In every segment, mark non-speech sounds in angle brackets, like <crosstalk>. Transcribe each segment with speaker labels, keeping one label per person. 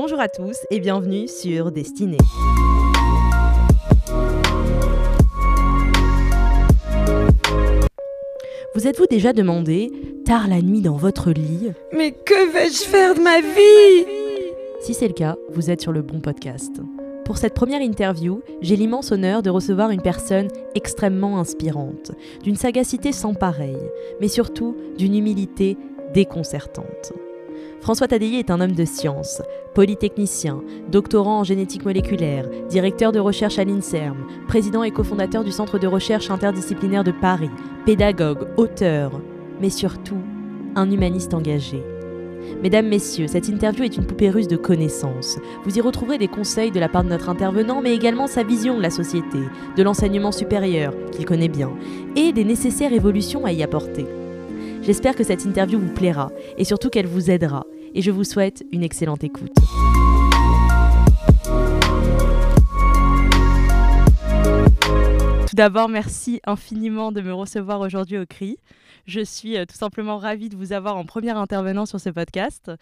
Speaker 1: Bonjour à tous et bienvenue sur Destinée. Vous êtes-vous déjà demandé, tard la nuit dans votre lit,
Speaker 2: Mais que vais-je faire de ma vie?
Speaker 1: Si c'est le cas, vous êtes sur le bon podcast. Pour cette première interview, j'ai l'immense honneur de recevoir une personne extrêmement inspirante, d'une sagacité sans pareille, mais surtout d'une humilité déconcertante. François Tadei est un homme de science, polytechnicien, doctorant en génétique moléculaire, directeur de recherche à l'INSERM, président et cofondateur du Centre de recherche interdisciplinaire de Paris, pédagogue, auteur, mais surtout un humaniste engagé. Mesdames, Messieurs, cette interview est une poupée russe de connaissances. Vous y retrouverez des conseils de la part de notre intervenant, mais également sa vision de la société, de l'enseignement supérieur, qu'il connaît bien, et des nécessaires évolutions à y apporter. J'espère que cette interview vous plaira et surtout qu'elle vous aidera. Et je vous souhaite une excellente écoute. Tout d'abord, merci infiniment de me recevoir aujourd'hui au CRI. Je suis euh, tout simplement ravie de vous avoir en premier intervenant sur ce podcast.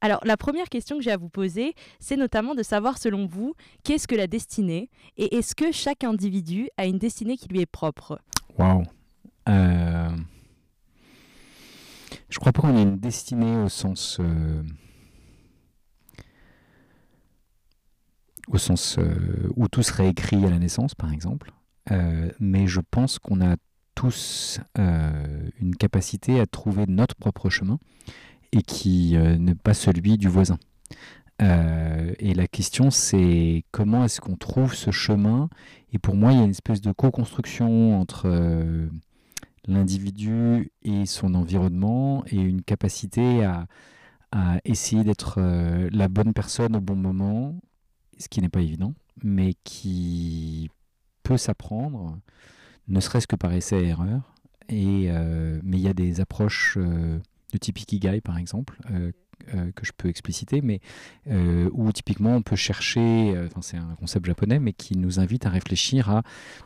Speaker 1: Alors, la première question que j'ai à vous poser, c'est notamment de savoir, selon vous, qu'est-ce que la destinée et est-ce que chaque individu a une destinée qui lui est propre?
Speaker 3: Waouh. Je crois pas qu'on ait une destinée au sens. euh, euh, où tout serait écrit à la naissance, par exemple. Euh, mais je pense qu'on a tous une capacité à trouver notre propre chemin et qui n'est pas celui du voisin. Et la question, c'est comment est-ce qu'on trouve ce chemin? Et pour moi, il y a une espèce de co-construction entre l'individu et son environnement et une capacité à, à essayer d'être euh, la bonne personne au bon moment, ce qui n'est pas évident, mais qui peut s'apprendre, ne serait-ce que par essai et erreur. Et, euh, mais il y a des approches euh, de type Ikigai, par exemple, euh, que je peux expliciter, mais euh, où typiquement on peut chercher, euh, enfin c'est un concept japonais, mais qui nous invite à réfléchir à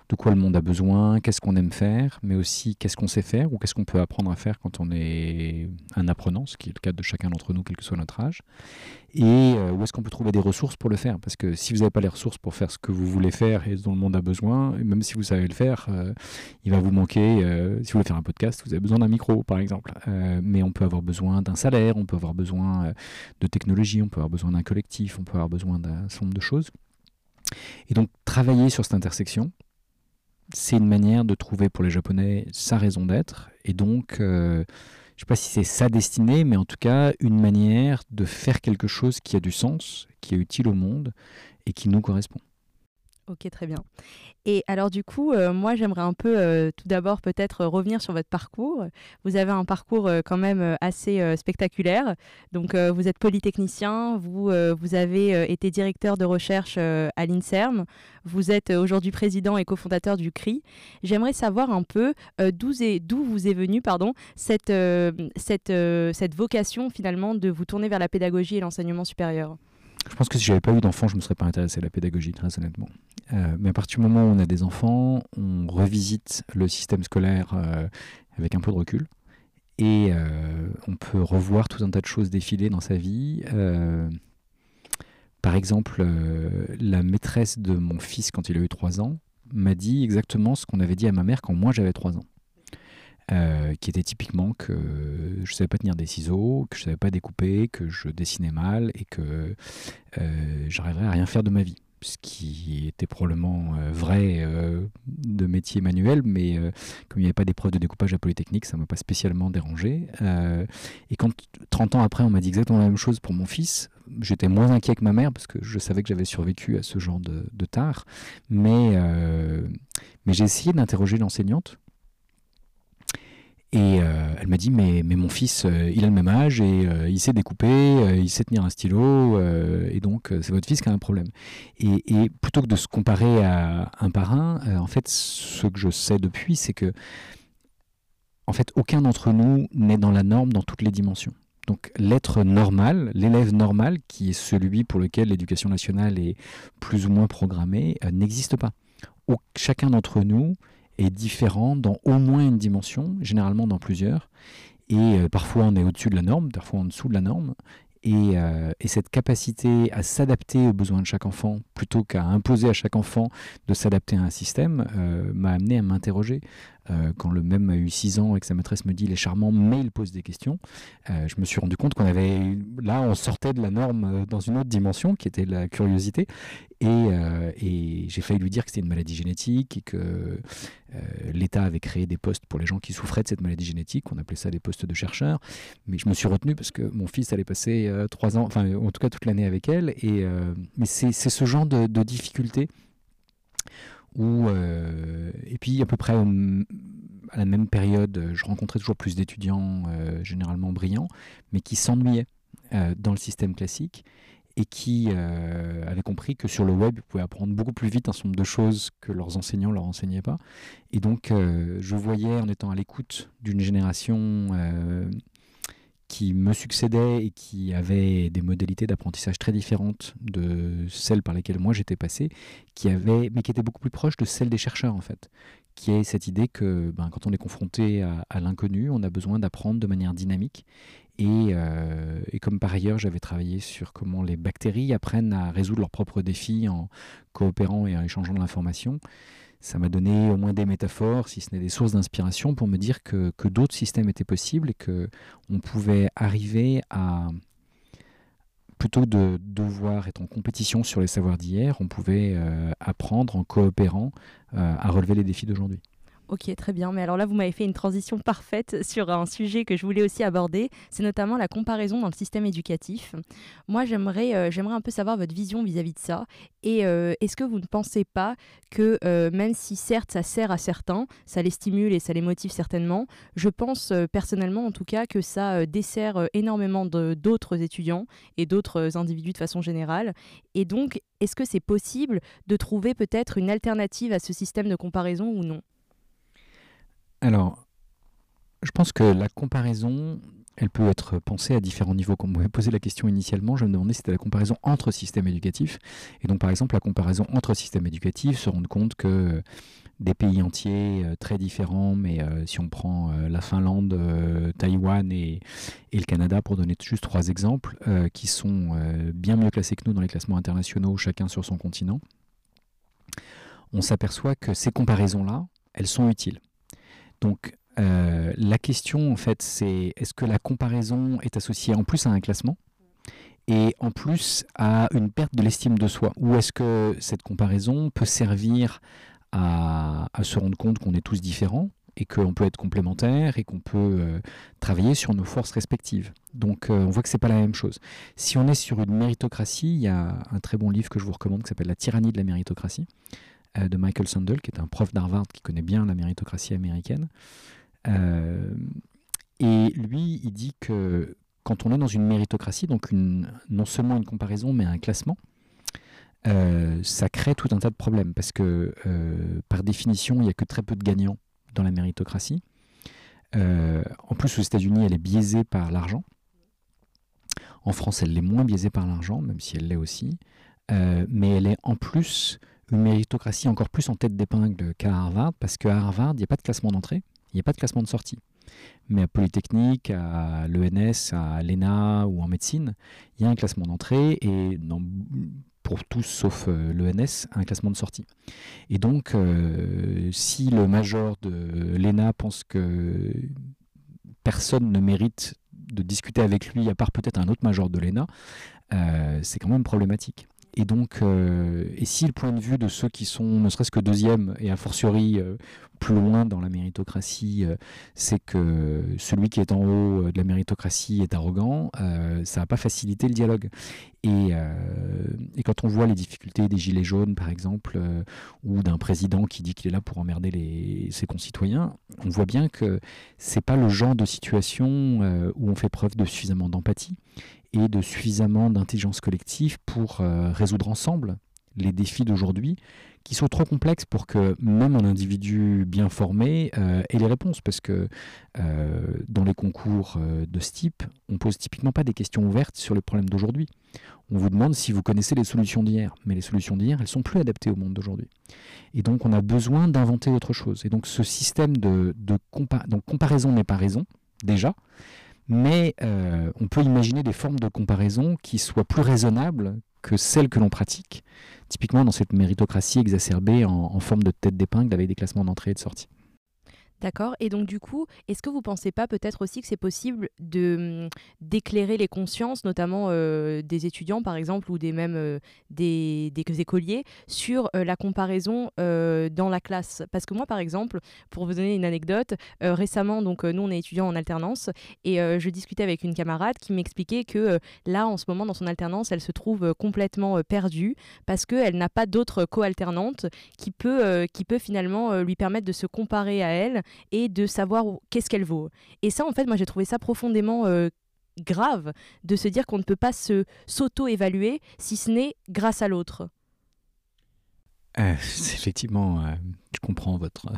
Speaker 3: de quoi le monde a besoin, qu'est-ce qu'on aime faire, mais aussi qu'est-ce qu'on sait faire ou qu'est-ce qu'on peut apprendre à faire quand on est un apprenant, ce qui est le cas de chacun d'entre nous, quel que soit notre âge, et euh, où est-ce qu'on peut trouver des ressources pour le faire, parce que si vous n'avez pas les ressources pour faire ce que vous voulez faire et dont le monde a besoin, même si vous savez le faire, euh, il va vous manquer, euh, si vous voulez faire un podcast, vous avez besoin d'un micro, par exemple, mais on peut avoir besoin d'un salaire, on peut avoir besoin de technologie, on peut avoir besoin d'un collectif, on peut avoir besoin d'un certain nombre de choses. Et donc, travailler sur cette intersection, c'est une manière de trouver pour les Japonais sa raison d'être, et donc, je ne sais pas si c'est sa destinée, mais en tout cas, une manière de faire quelque chose qui a du sens, qui est utile au monde, et qui nous correspond.
Speaker 1: Ok, très bien. Et alors du coup, euh, moi j'aimerais un peu euh, tout d'abord peut-être euh, revenir sur votre parcours. Vous avez un parcours quand même assez spectaculaire. Donc vous êtes polytechnicien, vous, vous avez été directeur de recherche à l'INSERM, vous êtes aujourd'hui président et cofondateur du CRI. J'aimerais savoir un peu d'où vous est venue pardon, cette, cette, cette vocation finalement de vous tourner vers la pédagogie et l'enseignement supérieur.
Speaker 3: Je pense que si j'avais pas eu d'enfants, je me serais pas intéressé à la pédagogie, très honnêtement. Euh, mais à partir du moment où on a des enfants, on revisite le système scolaire euh, avec un peu de recul. Et euh, on peut revoir tout un tas de choses défiler dans sa vie. Par exemple, la maîtresse de mon fils, quand il a eu 3 ans, m'a dit exactement ce qu'on avait dit à ma mère quand moi j'avais 3 ans. Euh, qui était typiquement que je ne savais pas tenir des ciseaux, que je ne savais pas découper, que je dessinais mal et que euh, j'arriverais à rien faire de ma vie. Ce qui était probablement euh, vrai euh, de métier manuel, mais comme il n'y avait pas d'épreuve de découpage à Polytechnique, ça ne m'a pas spécialement dérangé. Et quand 30 ans après, on m'a dit exactement la même chose pour mon fils, j'étais moins inquiet que ma mère parce que je savais que j'avais survécu à ce genre de, de mais j'ai essayé d'interroger l'enseignante et euh, elle m'a dit mais, mais mon fils, euh, il a le même âge et euh, il sait découper, il sait tenir un stylo, et donc c'est votre fils qui a un problème. Et, plutôt que de se comparer à un par un, en fait, ce que je sais depuis, c'est que en fait, aucun d'entre nous n'est dans la norme dans toutes les dimensions. Donc l'être normal, l'élève normal, qui est celui pour lequel l'éducation nationale est plus ou moins programmée, n'existe pas. Chacun d'entre nous est différent dans au moins une dimension, généralement dans plusieurs. Et euh, parfois on est au-dessus de la norme, parfois en dessous de la norme. Et, cette capacité à s'adapter aux besoins de chaque enfant, plutôt qu'à imposer à chaque enfant de s'adapter à un système, m'a amené à m'interroger. Quand le même a eu 6 ans et que sa maîtresse me dit il est charmant, mais il pose des questions, je me suis rendu compte qu'on avait là, on sortait de la norme dans une autre dimension qui était la curiosité. Euh, et, j'ai failli lui dire que c'était une maladie génétique et que euh, l'État avait créé des postes pour les gens qui souffraient de cette maladie génétique. On appelait ça des postes de chercheurs. Mais je me suis retenu parce que mon fils allait passer euh, trois ans, enfin en tout cas toute l'année avec elle. Et, mais c'est ce genre de, de difficulté où, et puis à peu près à la même période, je rencontrais toujours plus d'étudiants généralement brillants, mais qui s'ennuyaient dans le système classique et qui euh, avaient compris que sur le web, ils pouvaient apprendre beaucoup plus vite un certain nombre de choses que leurs enseignants leur enseignaient pas. Et donc, euh, je voyais, en étant à l'écoute d'une génération euh, qui me succédait et qui avait des modalités d'apprentissage très différentes de celles par lesquelles moi j'étais passé, qui avait, mais qui étaient beaucoup plus proches de celles des chercheurs en fait, qui est cette idée que ben, quand on est confronté à, l'inconnu, on a besoin d'apprendre de manière dynamique. Euh, et, comme par ailleurs, j'avais travaillé sur comment les bactéries apprennent à résoudre leurs propres défis en coopérant et en échangeant de l'information, ça m'a donné au moins des métaphores, si ce n'est des sources d'inspiration, pour me dire que, d'autres systèmes étaient possibles et qu'on pouvait arriver à, plutôt que de devoir être en compétition sur les savoirs d'hier, on pouvait euh, apprendre en coopérant euh, à relever les défis d'aujourd'hui.
Speaker 1: Ok, très bien. Mais alors là, vous m'avez fait une transition parfaite sur un sujet que je voulais aussi aborder. C'est notamment la comparaison dans le système éducatif. Moi, j'aimerais, euh, un peu savoir votre vision vis-à-vis de ça. Et euh, est-ce que vous ne pensez pas que euh, même si certes ça sert à certains, ça les stimule et ça les motive certainement, je pense personnellement en tout cas que ça dessert énormément d'autres étudiants et d'autres individus de façon générale? Et donc, est-ce que c'est possible de trouver peut-être une alternative à ce système de comparaison ou non?
Speaker 3: Alors, je pense que la comparaison, elle peut être pensée à différents niveaux. Comme vous m'avez posé la question initialement, je me demandais si c'était la comparaison entre systèmes éducatifs. Et donc, par exemple, la comparaison entre systèmes éducatifs, se rendre compte que des pays entiers euh, très différents, mais euh, si on prend euh, la Finlande, Taïwan et, le Canada, pour donner juste trois exemples, qui sont bien mieux classés que nous dans les classements internationaux, chacun sur son continent, on s'aperçoit que ces comparaisons-là, elles sont utiles. Donc euh, la question en fait c'est est-ce que la comparaison est associée en plus à un classement et en plus à une perte de l'estime de soi? Ou est-ce que cette comparaison peut servir à, se rendre compte qu'on est tous différents et qu'on peut être complémentaires et qu'on peut euh, travailler sur nos forces respectives? Donc euh, on voit que c'est pas la même chose. Si on est sur une méritocratie, il y a un très bon livre que je vous recommande qui s'appelle La tyrannie de la méritocratie, de Michael Sandel, qui est un prof d'Harvard qui connaît bien la méritocratie américaine. Euh, et lui, il dit que quand on est dans une méritocratie, donc non seulement une comparaison, mais un classement, euh, ça crée tout un tas de problèmes parce que par définition, il n'y a que très peu de gagnants dans la méritocratie. en plus, aux États-Unis, elle est biaisée par l'argent. En France, elle l'est moins biaisée par l'argent, même si elle l'est aussi. mais elle est en plus une méritocratie encore plus en tête d'épingle qu'à Harvard, parce qu'à Harvard, il n'y a pas de classement d'entrée, il n'y a pas de classement de sortie. Mais à Polytechnique, à l'ENS, à l'ENA ou en médecine, il y a un classement d'entrée et pour tous sauf euh, l'ENS, un classement de sortie. Et donc, euh, si le major de l'ENA pense que personne ne mérite de discuter avec lui, à part peut-être un autre major de l'ENA, euh, c'est quand même problématique. Et donc, euh, et si le point de vue de ceux qui sont ne serait-ce que deuxième et a fortiori euh, plus loin dans la méritocratie, euh, c'est que celui qui est en haut de la méritocratie est arrogant, ça va pas faciliter le dialogue. Et, quand on voit les difficultés des gilets jaunes, par exemple, ou d'un président qui dit qu'il est là pour emmerder ses concitoyens, on voit bien que c'est pas le genre de situation où on fait preuve de suffisamment d'empathie et de suffisamment d'intelligence collective pour euh, résoudre ensemble les défis d'aujourd'hui qui sont trop complexes pour que même un individu bien formé euh, ait les réponses. Parce que euh, dans les concours de ce type, on pose typiquement pas des questions ouvertes sur les problèmes d'aujourd'hui. On vous demande si vous connaissez les solutions d'hier. Mais les solutions d'hier, elles sont plus adaptées au monde d'aujourd'hui. Et donc on a besoin d'inventer autre chose. Et donc ce système de, comparaison n'est pas raison, déjà. Mais on peut imaginer des formes de comparaison qui soient plus raisonnables que celles que l'on pratique, typiquement dans cette méritocratie exacerbée en forme de tête d'épingle avec des classements d'entrée et de sortie.
Speaker 1: D'accord. Et donc, du coup, est-ce que vous pensez pas peut-être aussi que c'est possible de mmh, d'éclairer les consciences, notamment euh, des étudiants, par exemple, ou des même euh, des, des, écoliers, sur euh, la comparaison dans la classe? Parce que moi, par exemple, pour vous donner une anecdote, récemment, donc nous, on est étudiants en alternance, et je discutais avec une camarade qui m'expliquait que là, en ce moment, dans son alternance, elle se trouve complètement perdue parce qu'elle n'a pas d'autre co-alternante qui peut qui peut finalement lui permettre de se comparer à elle et de savoir qu'est-ce qu'elle vaut. Et ça, en fait, moi, j'ai trouvé ça profondément euh, grave de se dire qu'on ne peut pas se s'auto-évaluer si ce n'est grâce à l'autre.
Speaker 3: Euh, effectivement, euh, je comprends votre,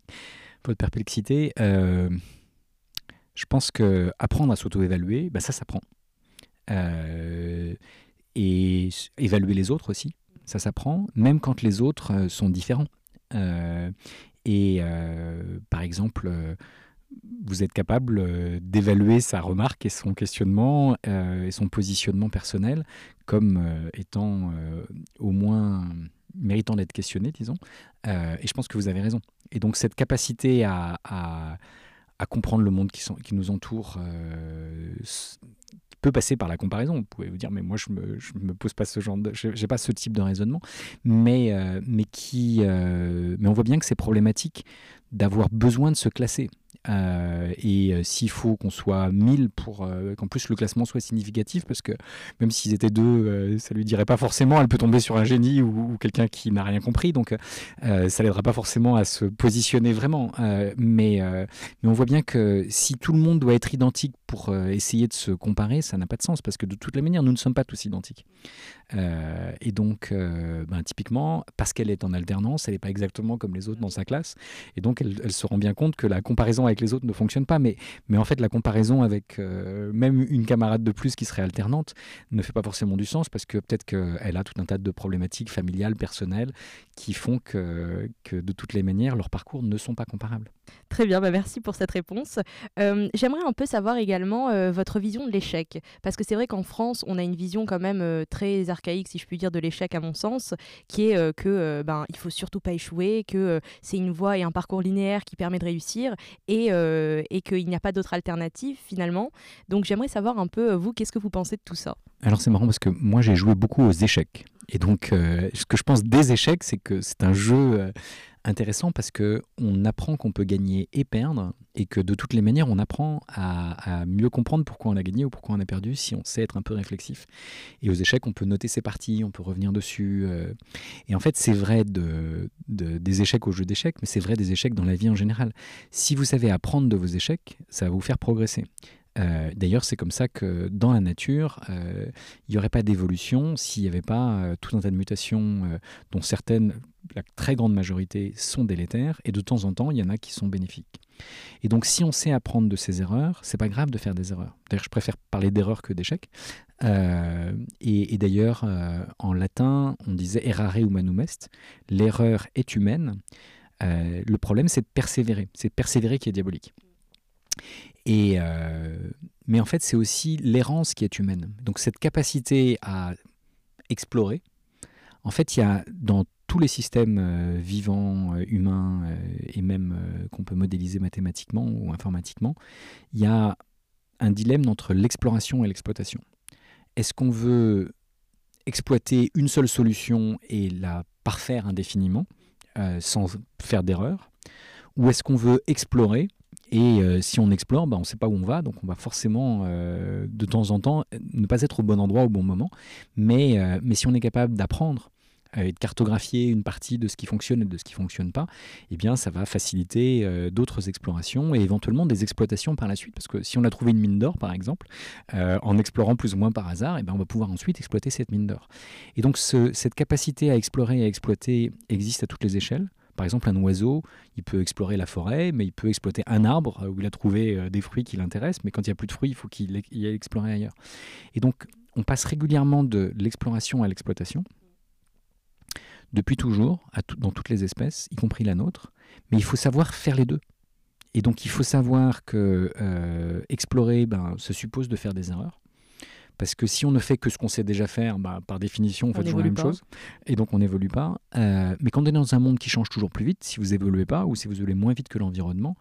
Speaker 3: <laughs> votre perplexité. je pense que apprendre à s'auto-évaluer, bah, ça s'apprend. et évaluer les autres aussi, ça s'apprend, même quand les autres sont différents. Et euh, par exemple, euh, vous êtes capable euh, d'évaluer sa remarque et son questionnement et son positionnement personnel comme étant au moins méritant d'être questionné, disons. et je pense que vous avez raison. Et donc cette capacité à, à, comprendre le monde qui, nous entoure peut passer par la comparaison. Vous pouvez vous dire, mais moi, je me, me pose pas ce genre de. J'ai pas ce type de raisonnement. Mais, euh, mais, qui, euh, mais on voit bien que c'est problématique d'avoir besoin de se classer. Euh, et euh, s'il faut qu'on soit 1000 pour euh, qu'en plus le classement soit significatif, parce que même s'ils étaient deux, ça lui dirait pas forcément, elle peut tomber sur un génie ou, quelqu'un qui n'a rien compris, donc ça l'aidera pas forcément à se positionner vraiment. mais, mais on voit bien que si tout le monde doit être identique pour essayer de se comparer, ça n'a pas de sens, parce que de toutes les manières, nous ne sommes pas tous identiques. Et donc, ben, typiquement, parce qu'elle est en alternance, elle n'est pas exactement comme les autres dans sa classe, et donc elle, se rend bien compte que la comparaison avec les autres ne fonctionne pas. Mais, mais en fait, la comparaison avec euh, même une camarade de plus qui serait alternante ne fait pas forcément du sens parce que peut-être qu'elle a tout un tas de problématiques familiales, personnelles, qui font que, que de toutes les manières, leurs parcours ne sont pas comparables.
Speaker 1: Très bien, bah merci pour cette réponse. Euh, j'aimerais un peu savoir également euh, votre vision de l'échec. Parce que c'est vrai qu'en France, on a une vision quand même très si je puis dire, de l'échec à mon sens, qui est que ben, il faut surtout pas échouer, que c'est une voie et un parcours linéaire qui permet de réussir. Et euh, et, qu'il n'y a pas d'autre alternative finalement. Donc j'aimerais savoir un peu, vous, qu'est-ce que vous pensez de tout ça?
Speaker 3: Alors c'est marrant parce que moi j'ai joué beaucoup aux échecs. Et donc euh, ce que je pense des échecs, c'est que c'est un jeu euh, intéressant parce que on apprend qu'on peut gagner et perdre et que de toutes les manières on apprend à, mieux comprendre pourquoi on a gagné ou pourquoi on a perdu si on sait être un peu réflexif. Et aux échecs on peut noter ses parties, on peut revenir dessus. Euh. et en fait c'est vrai de, des échecs au jeu d'échecs, mais c'est vrai des échecs dans la vie en général. Si vous savez apprendre de vos échecs, ça va vous faire progresser. Euh, d'ailleurs, c'est comme ça que dans la nature, euh, il n'y aurait pas d'évolution s'il n'y avait pas tout un tas de mutations dont certaines la très grande majorité sont délétères et de temps en temps, il y en a qui sont bénéfiques. Et donc, si on sait apprendre de ses erreurs, c'est pas grave de faire des erreurs. D'ailleurs, je préfère parler d'erreurs que d'échecs. Euh, et, d'ailleurs, euh, en latin, on disait errare humanum est. L'erreur est humaine. Euh, le problème, c'est de persévérer. C'est persévérer qui est diabolique. Et, mais en fait, c'est aussi l'errance qui est humaine. Donc, cette capacité à explorer, en fait, il y a dans tous les systèmes euh, vivants, euh, humains euh, et même qu'on peut modéliser mathématiquement ou informatiquement, il y a un dilemme entre l'exploration et l'exploitation. Est-ce qu'on veut exploiter une seule solution et la parfaire indéfiniment sans faire d'erreur Ou est-ce qu'on veut explorer et si on explore, bah, on ne sait pas où on va, donc on va forcément de temps en temps ne pas être au bon endroit au bon moment. Mais, mais si on est capable d'apprendre euh, et de cartographier une partie de ce qui fonctionne et de ce qui ne fonctionne pas, eh bien, ça va faciliter euh, d'autres explorations et éventuellement des exploitations par la suite. Parce que si on a trouvé une mine d'or, par exemple, euh, en explorant plus ou moins par hasard, eh bien, on va pouvoir ensuite exploiter cette mine d'or. Et donc, cette capacité à explorer et à exploiter existe à toutes les échelles. Par exemple, un oiseau, il peut explorer la forêt, mais il peut exploiter un arbre où il a trouvé des fruits qui l'intéressent, mais quand il n'y a plus de fruits, il faut qu'il aille explorer ailleurs. Et donc, on passe régulièrement de l'exploration à l'exploitation depuis toujours, dans toutes les espèces, y compris la nôtre, mais il faut savoir faire les deux. Et donc il faut savoir que explorer ben, se suppose de faire des erreurs. Parce que si on ne fait que ce qu'on sait déjà faire, bah, par définition, on, fait toujours la même chose. Et donc, on n'évolue pas. Euh, mais quand on est dans un monde qui change toujours plus vite, si vous évoluez pas ou si vous évoluez moins vite que l'environnement,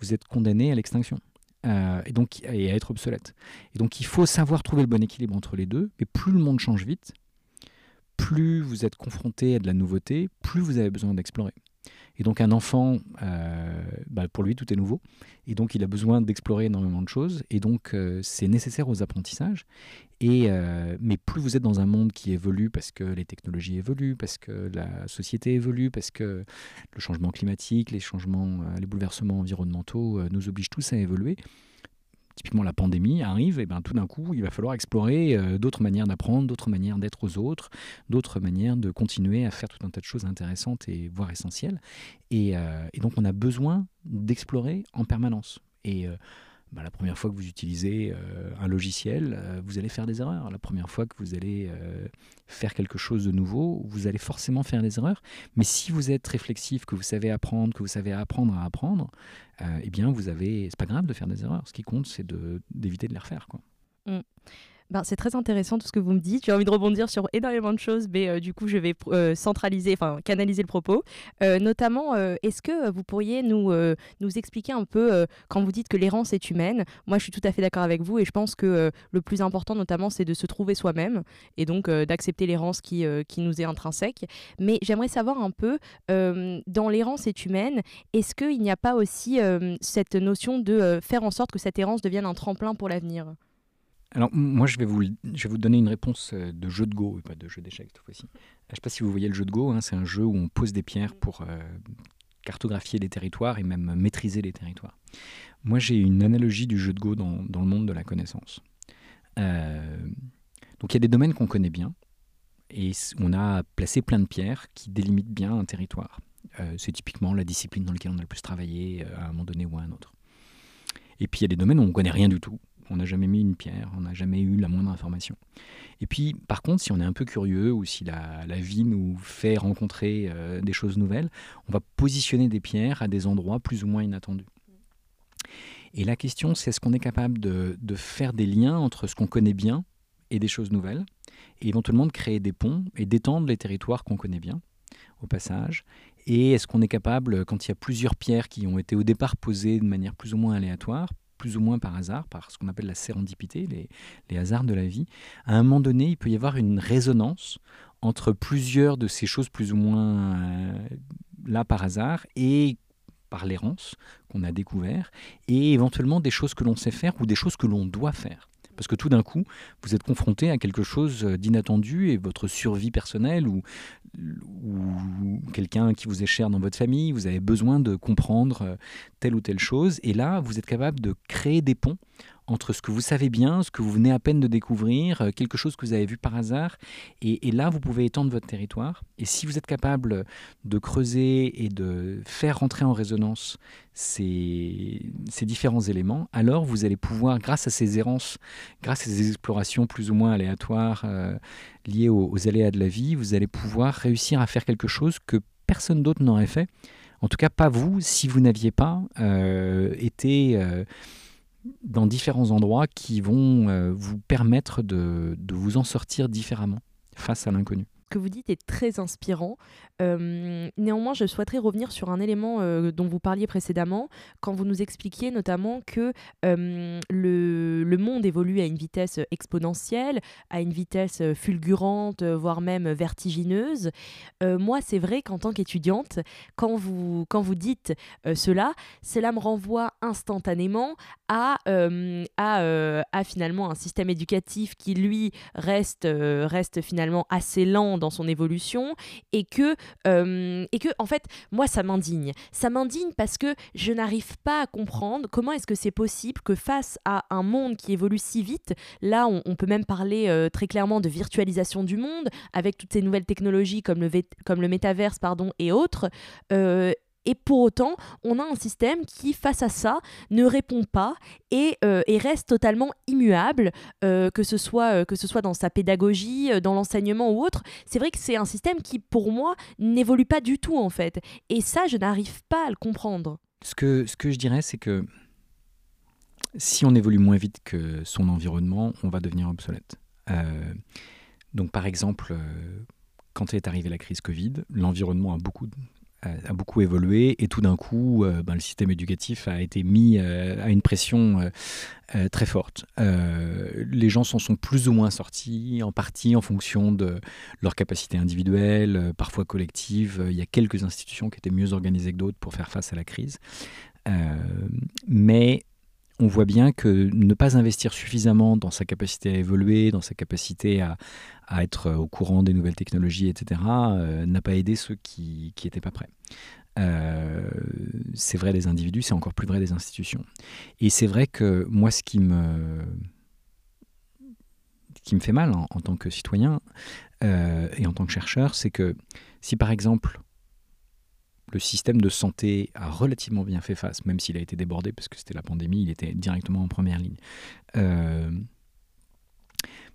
Speaker 3: vous êtes condamné à l'extinction. Euh, et donc et à être obsolète. Et donc il faut savoir trouver le bon équilibre entre les deux. Mais plus le monde change vite, plus vous êtes confronté à de la nouveauté, plus vous avez besoin d'explorer. Et donc un enfant, euh, bah, pour lui, tout est nouveau. Et donc il a besoin d'explorer énormément de choses. Et donc euh, c'est nécessaire aux apprentissages. Et, euh, mais plus vous êtes dans un monde qui évolue parce que les technologies évoluent, parce que la société évolue, parce que le changement climatique, les changements, les bouleversements environnementaux nous obligent tous à évoluer, typiquement la pandémie arrive, et ben tout d'un coup, il va falloir explorer euh, d'autres manières d'apprendre, d'autres manières d'être aux autres, d'autres manières de continuer à faire tout un tas de choses intéressantes et voire essentielles. Et, euh, et donc, on a besoin d'explorer en permanence. Et euh, bah, la première fois que vous utilisez euh, un logiciel, euh, vous allez faire des erreurs. La première fois que vous allez euh, faire quelque chose de nouveau, vous allez forcément faire des erreurs. Mais si vous êtes réflexif, que vous savez apprendre, que vous savez apprendre à apprendre, eh bien, vous avez. C'est pas grave de faire des erreurs. Ce qui compte, c'est d'éviter de, les refaire. Quoi.
Speaker 1: Mmh. Ben, c'est très intéressant tout ce que vous me dites. J'ai envie de rebondir sur énormément de choses, mais euh, du coup, je vais euh, centraliser, enfin, canaliser le propos. Euh, notamment, est-ce que vous pourriez nous, nous expliquer un peu, quand vous dites que l'errance est humaine, moi, je suis tout à fait d'accord avec vous et je pense que le plus important, notamment, c'est de se trouver soi-même et donc d'accepter l'errance qui, qui nous est intrinsèque. Mais j'aimerais savoir un peu, dans l'errance est humaine, est-ce qu'il n'y a pas aussi cette notion de faire en sorte que cette errance devienne un tremplin pour l'avenir?
Speaker 3: Alors, moi, je vais, vous, je vais vous donner une réponse euh, de jeu de Go, et pas de jeu d'échecs cette fois-ci. Euh, je ne sais pas si vous voyez le jeu de Go, hein, c'est un jeu où on pose des pierres pour euh, cartographier les territoires et même maîtriser les territoires. Moi, j'ai une analogie du jeu de Go dans, dans le monde de la connaissance. donc, il y a des domaines qu'on connaît bien, et on a placé plein de pierres qui délimitent bien un territoire. c'est typiquement la discipline dans laquelle on a le plus travaillé à un moment donné ou à un autre. Et puis il y a des domaines où on ne connaît rien du tout on n'a jamais mis une pierre, on n'a jamais eu la moindre information. Et puis, par contre, si on est un peu curieux ou si la, vie nous fait rencontrer euh, des choses nouvelles, on va positionner des pierres à des endroits plus ou moins inattendus. Et la question, c'est est-ce qu'on est capable de, faire des liens entre ce qu'on connaît bien et des choses nouvelles, et éventuellement de créer des ponts et d'étendre les territoires qu'on connaît bien au passage? Et est-ce qu'on est capable, quand il y a plusieurs pierres qui ont été au départ posées de manière plus ou moins aléatoire, plus ou moins par hasard, par ce qu'on appelle la sérendipité, les, hasards de la vie, à un moment donné, il peut y avoir une résonance entre plusieurs de ces choses plus ou moins euh, là par hasard et par l'errance qu'on a découvert, et éventuellement des choses que l'on sait faire ou des choses que l'on doit faire. Parce que tout d'un coup, vous êtes confronté à quelque chose d'inattendu et votre survie personnelle ou, ou quelqu'un qui vous est cher dans votre famille, vous avez besoin de comprendre euh, telle ou telle chose. Et là, vous êtes capable de créer des ponts entre ce que vous savez bien, ce que vous venez à peine de découvrir, euh, quelque chose que vous avez vu par hasard. Et, là, vous pouvez étendre votre territoire. Et si vous êtes capable de creuser et de faire rentrer en résonance ces, différents éléments, alors vous allez pouvoir, grâce à ces errances, grâce à ces explorations plus ou moins aléatoires euh, liées aux, aléas de la vie, vous allez pouvoir réussir à faire quelque chose que personne d'autre n'aurait fait. En tout cas, pas vous, si vous n'aviez pas euh, été dans différents endroits qui vont euh, vous permettre de vous en sortir différemment face à l'inconnu
Speaker 1: que vous dites est très inspirant. Néanmoins, je souhaiterais revenir sur un élément dont vous parliez précédemment, quand vous nous expliquiez notamment que le, le, monde évolue à une vitesse exponentielle, à une vitesse fulgurante, voire même vertigineuse. moi, c'est vrai qu'en tant qu'étudiante, quand vous, quand vous dites cela, cela me renvoie instantanément à, à, à, finalement un système éducatif qui, lui, reste, reste finalement assez lent dans son évolution et que, euh, et que en fait, moi, ça m'indigne. Ça m'indigne parce que je n'arrive pas à comprendre comment est-ce que c'est possible que face à un monde qui évolue si vite, là, on, peut même parler euh, très clairement de virtualisation du monde avec toutes ces nouvelles technologies comme le, comme le métaverse pardon, et autres. Euh, et pour autant, on a un système qui, face à ça, ne répond pas et, euh, reste totalement immuable, euh, que, ce soit, euh, que ce soit dans sa pédagogie, dans l'enseignement ou autre. C'est vrai que c'est un système qui, pour moi, n'évolue pas du tout, en fait. Et ça, je n'arrive pas à le comprendre.
Speaker 3: ce que, ce que je dirais, c'est que si on évolue moins vite que son environnement, on va devenir obsolète. Donc par exemple, quand est arrivée la crise Covid, l'environnement a beaucoup, a, beaucoup évolué et tout d'un coup, euh, ben, le système éducatif a été mis à une pression très forte. les gens s'en sont plus ou moins sortis, en partie en fonction de leur capacité individuelle, parfois collective. Il y a quelques institutions qui étaient mieux organisées que d'autres pour faire face à la crise. mais on voit bien que ne pas investir suffisamment dans sa capacité à évoluer, dans sa capacité à, être au courant des nouvelles technologies, etc., euh, n'a pas aidé ceux qui n'étaient pas prêts. Euh, c'est vrai des individus, c'est encore plus vrai des institutions. Et c'est vrai que moi, ce qui me, qui me fait mal en, tant que citoyen euh, et en tant que chercheur, c'est que si par exemple le système de santé a relativement bien fait face, même s'il a été débordé parce que c'était la pandémie, il était directement en première ligne.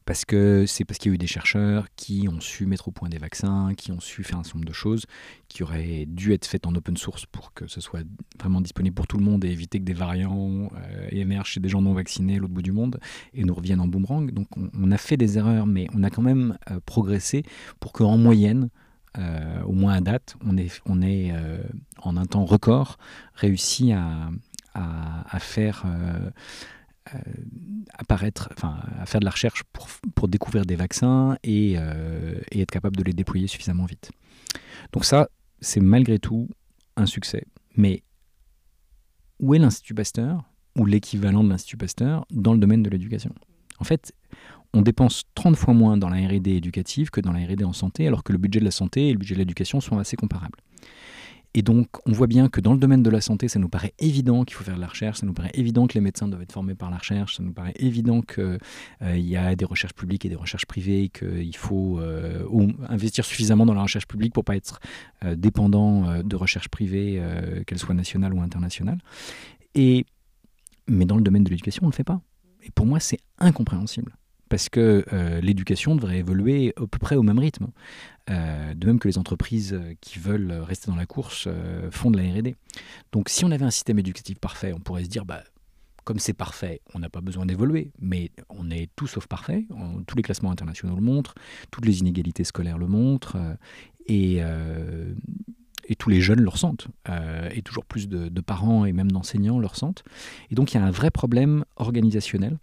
Speaker 3: Parce que c'est parce qu'il y a eu des chercheurs qui ont su mettre au point des vaccins, qui ont su faire un certain nombre de choses qui auraient dû être faites en open source pour que ce soit vraiment disponible pour tout le monde et éviter que des variants euh, émergent chez des gens non vaccinés à l'autre bout du monde et nous reviennent en boomerang. Donc on, a fait des erreurs, mais on a quand même euh, progressé pour qu'en moyenne, euh, au moins à date, on est, on est en un temps record réussi à, faire euh, apparaître, enfin, à faire de la recherche pour, pour découvrir des vaccins et, et, être capable de les déployer suffisamment vite. Donc ça, c'est malgré tout un succès. Mais où est l'Institut Pasteur ou l'équivalent de l'Institut Pasteur dans le domaine de l'éducation? En fait, on dépense 30 fois moins dans la RD éducative que dans la RD en santé, alors que le budget de la santé et le budget de l'éducation sont assez comparables. Et donc, on voit bien que dans le domaine de la santé, ça nous paraît évident qu'il faut faire de la recherche, ça nous paraît évident que les médecins doivent être formés par la recherche, ça nous paraît évident qu'il euh, y a des recherches publiques et des recherches privées, qu'il faut euh, investir suffisamment dans la recherche publique pour ne pas être euh, dépendant de recherches privées, qu'elles soient nationales ou internationales. Et, mais dans le domaine de l'éducation, on ne le fait pas. Et pour moi, c'est incompréhensible parce que euh, l'éducation devrait évoluer à peu près au même rythme. Euh, de même que les entreprises euh, qui veulent rester dans la course font de la RD. Donc si on avait un système éducatif parfait, on pourrait se dire, bah, comme c'est parfait, on n'a pas besoin d'évoluer, mais on est tout sauf parfait. tous les classements internationaux le montrent, toutes les inégalités scolaires le montrent, et, tous les jeunes le ressentent, et toujours plus de parents et même d'enseignants le ressentent. Et donc il y a un vrai problème organisationnel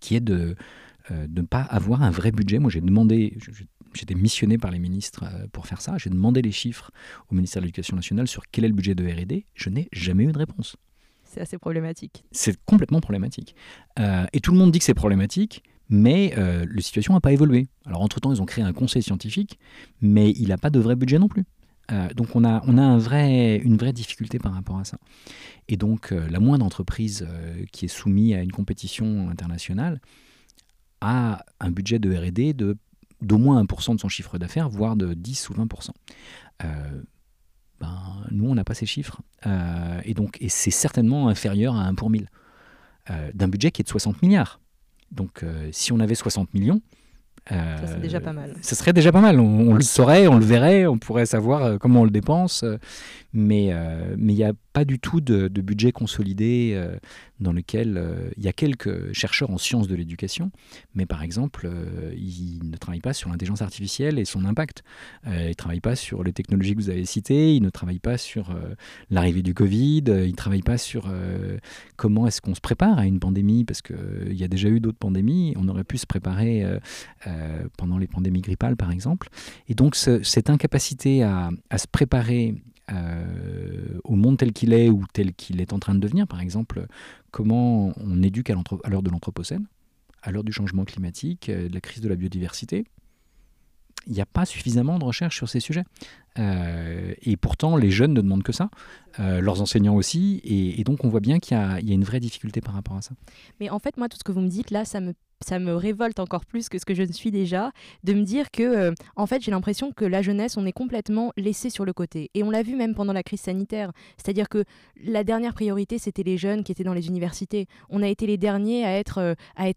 Speaker 3: qui est de euh, de ne pas avoir un vrai budget. Moi, j'ai demandé, j'étais missionné par les ministres euh, pour faire ça, j'ai demandé les chiffres au ministère de l'Éducation nationale sur quel est le budget de RD. Je n'ai jamais eu de réponse.
Speaker 1: C'est assez problématique.
Speaker 3: C'est complètement problématique. Euh, et tout le monde dit que c'est problématique, mais la situation n'a pas évolué. Alors, entre-temps, ils ont créé un conseil scientifique, mais il n'a pas de vrai budget non plus. Donc on a, on a une vraie difficulté par rapport à ça. Et donc la moindre entreprise qui est soumise à une compétition internationale, a un budget de RD de d'au moins 1% de son chiffre d'affaires, voire de 10 ou 20%. Euh, ben, nous, on n'a pas ces chiffres. Euh, et donc, et c'est certainement inférieur à 1 pour 1000 euh, d'un budget qui est de 60 milliards. Donc, si on avait 60 millions,
Speaker 1: ça, c'est déjà pas mal.
Speaker 3: Ce serait déjà pas mal. On, on, le saurait, on le verrait, on pourrait savoir comment on le dépense. mais il n'y a pas du tout de, budget consolidé euh, dans lequel euh, il y a quelques chercheurs en sciences de l'éducation, mais par exemple, euh, ils ne travaillent pas sur l'intelligence artificielle et son impact. ils ne travaillent pas sur les technologies que vous avez citées, ils ne travaillent pas sur l'arrivée du Covid, ils ne travaillent pas sur comment est-ce qu'on se prépare à une pandémie, parce qu'il y a déjà eu d'autres pandémies, on aurait pu se préparer pendant les pandémies grippales, par exemple. Et donc, cette incapacité à se préparer euh, au monde tel qu'il est ou tel qu'il est en train de devenir. Par exemple, comment on éduque à l'heure de l'Anthropocène, à l'heure du changement climatique, euh, de la crise de la biodiversité. Il n'y a pas suffisamment de recherche sur ces sujets. Euh, et pourtant, les jeunes ne demandent que ça, leurs enseignants aussi, et, donc on voit bien qu'il y, a une vraie difficulté par rapport à ça.
Speaker 1: Mais en fait, moi, tout ce que vous me dites là, ça me révolte encore plus que ce que je ne suis déjà, de me dire que, euh, en fait, j'ai l'impression que la jeunesse, on est complètement laissé sur le côté. Et on l'a vu même pendant la crise sanitaire. C'est-à-dire que la dernière priorité, c'était les jeunes qui étaient dans les universités. On a été les derniers à être, euh,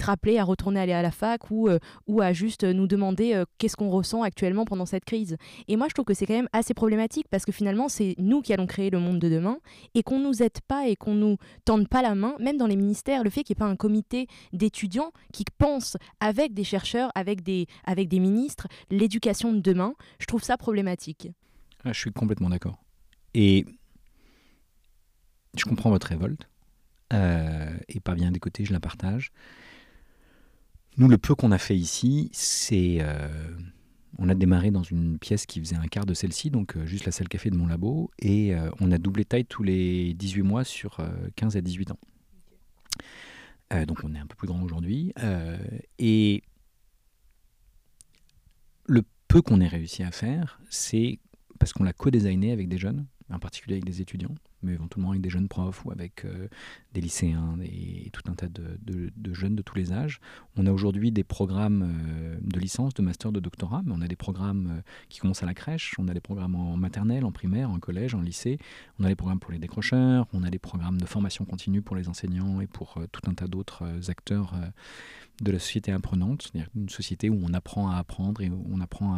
Speaker 1: appelés à retourner aller à la fac euh, ou à juste nous demander qu'est-ce qu'on ressent actuellement pendant cette crise. Et moi, je trouve que c'est quand même assez problématique parce que finalement, c'est nous qui allons créer le monde de demain et qu'on nous aide pas et qu'on nous tende pas la main, même dans les ministères, le fait qu'il n'y ait pas un comité d'étudiants qui pense avec des chercheurs, avec des, avec des ministres, l'éducation de demain, je trouve ça problématique.
Speaker 3: Ah, je suis complètement d'accord. Et je comprends votre révolte. Euh, et pas bien des côtés, je la partage. Nous, le peu qu'on a fait ici, c'est. Euh, on a démarré dans une pièce qui faisait un quart de celle-ci, donc euh, juste la salle café de mon labo, et on a doublé taille tous les 18 mois sur 15 à 18 ans. Euh, donc on est un peu plus grand aujourd'hui. Euh, et le peu qu'on ait réussi à faire, c'est parce qu'on l'a co-designé avec des jeunes, en particulier avec des étudiants, mais éventuellement avec des jeunes profs ou avec euh, des lycéens et, tout un tas de, jeunes de tous les âges. On a aujourd'hui des programmes euh, de licence, de master, de doctorat, mais on a des programmes euh, qui commencent à la crèche, on a des programmes en maternelle, en primaire, en collège, en lycée, on a des programmes pour les décrocheurs, on a des programmes de formation continue pour les enseignants et pour tout un tas d'autres acteurs de la société apprenante, c'est-à-dire une société où on apprend à apprendre et où on apprend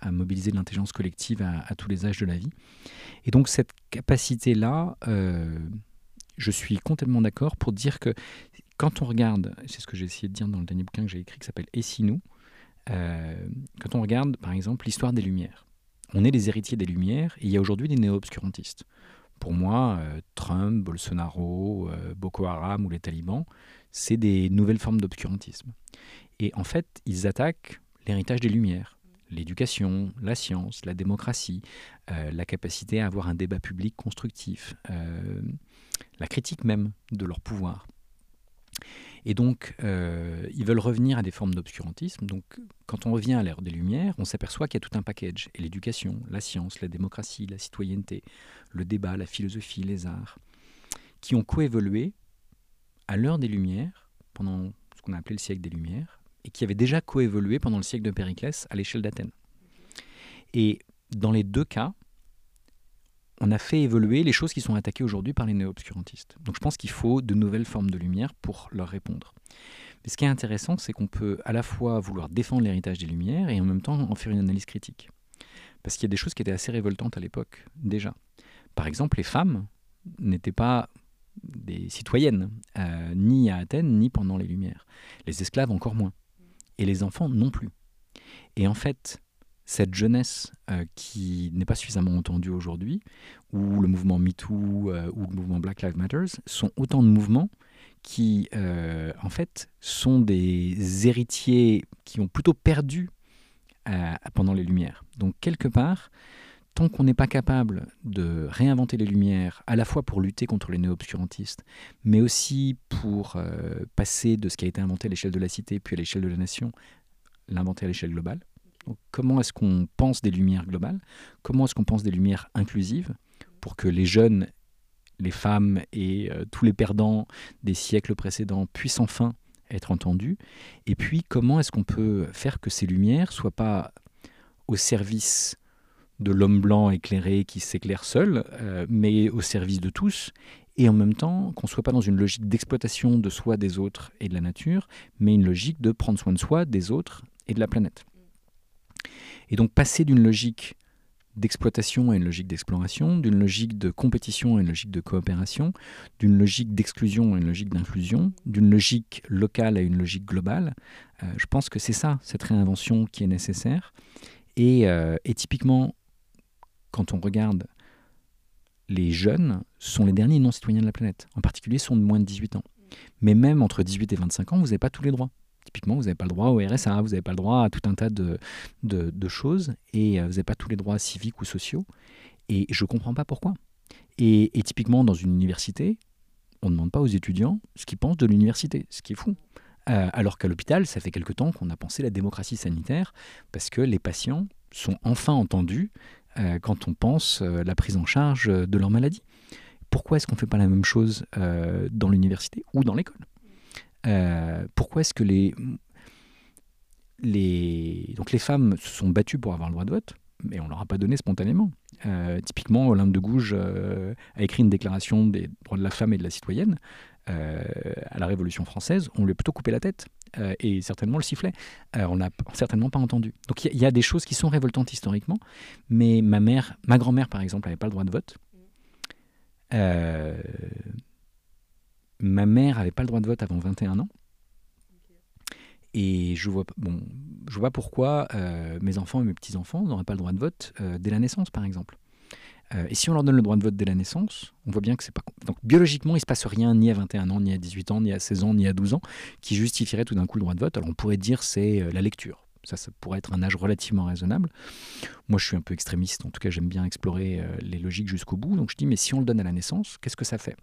Speaker 3: à, mobiliser l'intelligence collective à, tous les âges de la vie. Et donc cette capacité-là, euh, je suis complètement d'accord pour dire que quand on regarde, c'est ce que j'ai essayé de dire dans le dernier bouquin que j'ai écrit qui s'appelle Et si nous, euh, quand on regarde par exemple l'histoire des Lumières, on est les héritiers des Lumières et il y a aujourd'hui des néo-obscurantistes. Pour moi, euh, Trump, Bolsonaro, Boko Haram ou les talibans, c'est des nouvelles formes d'obscurantisme. Et en fait, ils attaquent l'héritage des Lumières, l'éducation, la science, la démocratie, euh, la capacité à avoir un débat public constructif, euh, la critique même de leur pouvoir. Et donc, euh, ils veulent revenir à des formes d'obscurantisme. Donc, quand on revient à l'ère des Lumières, on s'aperçoit qu'il y a tout un package. Et l'éducation, la science, la démocratie, la citoyenneté, le débat, la philosophie, les arts, qui ont coévolué à l'heure des Lumières, pendant ce qu'on a appelé le siècle des Lumières, et qui avait déjà coévolué pendant le siècle de Périclès à l'échelle d'Athènes. Et dans les deux cas, on a fait évoluer les choses qui sont attaquées aujourd'hui par les néo-obscurantistes. Donc je pense qu'il faut de nouvelles formes de lumière pour leur répondre. Mais ce qui est intéressant, c'est qu'on peut à la fois vouloir défendre l'héritage des Lumières et en même temps en faire une analyse critique. Parce qu'il y a des choses qui étaient assez révoltantes à l'époque, déjà. Par exemple, les femmes n'étaient pas des citoyennes, euh, ni à Athènes, ni pendant les Lumières. Les esclaves encore moins. Et les enfants non plus. Et en fait, cette jeunesse euh, qui n'est pas suffisamment entendue aujourd'hui, ou le mouvement MeToo euh, ou le mouvement Black Lives Matter, sont autant de mouvements qui, en fait, sont des héritiers qui ont plutôt perdu pendant les Lumières. Donc, quelque part, tant qu'on n'est pas capable de réinventer les Lumières, à la fois pour lutter contre les néo-obscurantistes, mais aussi pour euh, passer de ce qui a été inventé à l'échelle de la cité, puis à l'échelle de la nation, l'inventer à l'échelle globale. Comment est-ce qu'on pense des Lumières globales? Comment est-ce qu'on pense des Lumières inclusives pour que les jeunes, les femmes et euh, tous les perdants des siècles précédents puissent enfin être entendus? Et puis, comment est-ce qu'on peut faire que ces Lumières soient pas au service de l'homme blanc éclairé qui s'éclaire seul, euh, mais au service de tous, et en même temps qu'on ne soit pas dans une logique d'exploitation de soi, des autres et de la nature, mais une logique de prendre soin de soi, des autres et de la planète? Et donc passer d'une logique d'exploitation à une logique d'exploration, d'une logique de compétition à une logique de coopération, d'une logique d'exclusion à une logique d'inclusion, d'une logique locale à une logique globale. Euh, je pense que c'est ça, cette réinvention qui est nécessaire. Et, euh, typiquement, quand on regarde les jeunes, sont les derniers non-citoyens de la planète. En particulier, sont de moins de 18 ans. Mais même entre 18 et 25 ans, vous n'avez pas tous les droits. Typiquement, vous n'avez pas le droit au RSA, vous n'avez pas le droit à tout un tas de, choses, et euh, vous n'avez pas tous les droits civiques ou sociaux. Et je ne comprends pas pourquoi. Et, typiquement, dans une université, on ne demande pas aux étudiants ce qu'ils pensent de l'université, ce qui est fou. Euh, alors qu'à l'hôpital, ça fait quelque temps qu'on a pensé la démocratie sanitaire, parce que les patients sont enfin entendus euh, quand on pense la prise en charge de leur maladie. Pourquoi est-ce qu'on ne fait pas la même chose dans l'université ou dans l'école? Euh, pourquoi est-ce que les, donc les femmes se sont battues pour avoir le droit de vote, mais on ne leur a pas donné spontanément euh, Typiquement, Olympe de Gouges euh, a écrit une déclaration des droits de la femme et de la citoyenne. à la Révolution française, on lui a plutôt coupé la tête et certainement le sifflet. on l'a certainement pas entendu. Donc il y, a des choses qui sont révoltantes historiquement, mais ma mère, ma grand-mère par exemple, n'avait pas le droit de vote. Ma mère n'avait pas le droit de vote avant 21 ans. Et je vois, bon, je vois pourquoi euh, mes enfants et mes petits-enfants n'auraient pas le droit de vote euh, dès la naissance, par exemple. Euh, et si on leur donne le droit de vote dès la naissance, on voit bien que c'est pas. Donc biologiquement, il ne se passe rien ni à 21 ans, ni à 18 ans, ni à 16 ans, ni à 12 ans qui justifierait tout d'un coup le droit de vote. Alors on pourrait dire c'est la lecture. Ça, ça pourrait être un âge relativement raisonnable. Moi, je suis un peu extrémiste. En tout cas, j'aime bien explorer les logiques jusqu'au bout. Donc je dis, mais si on le donne à la naissance, qu'est-ce que ça fait?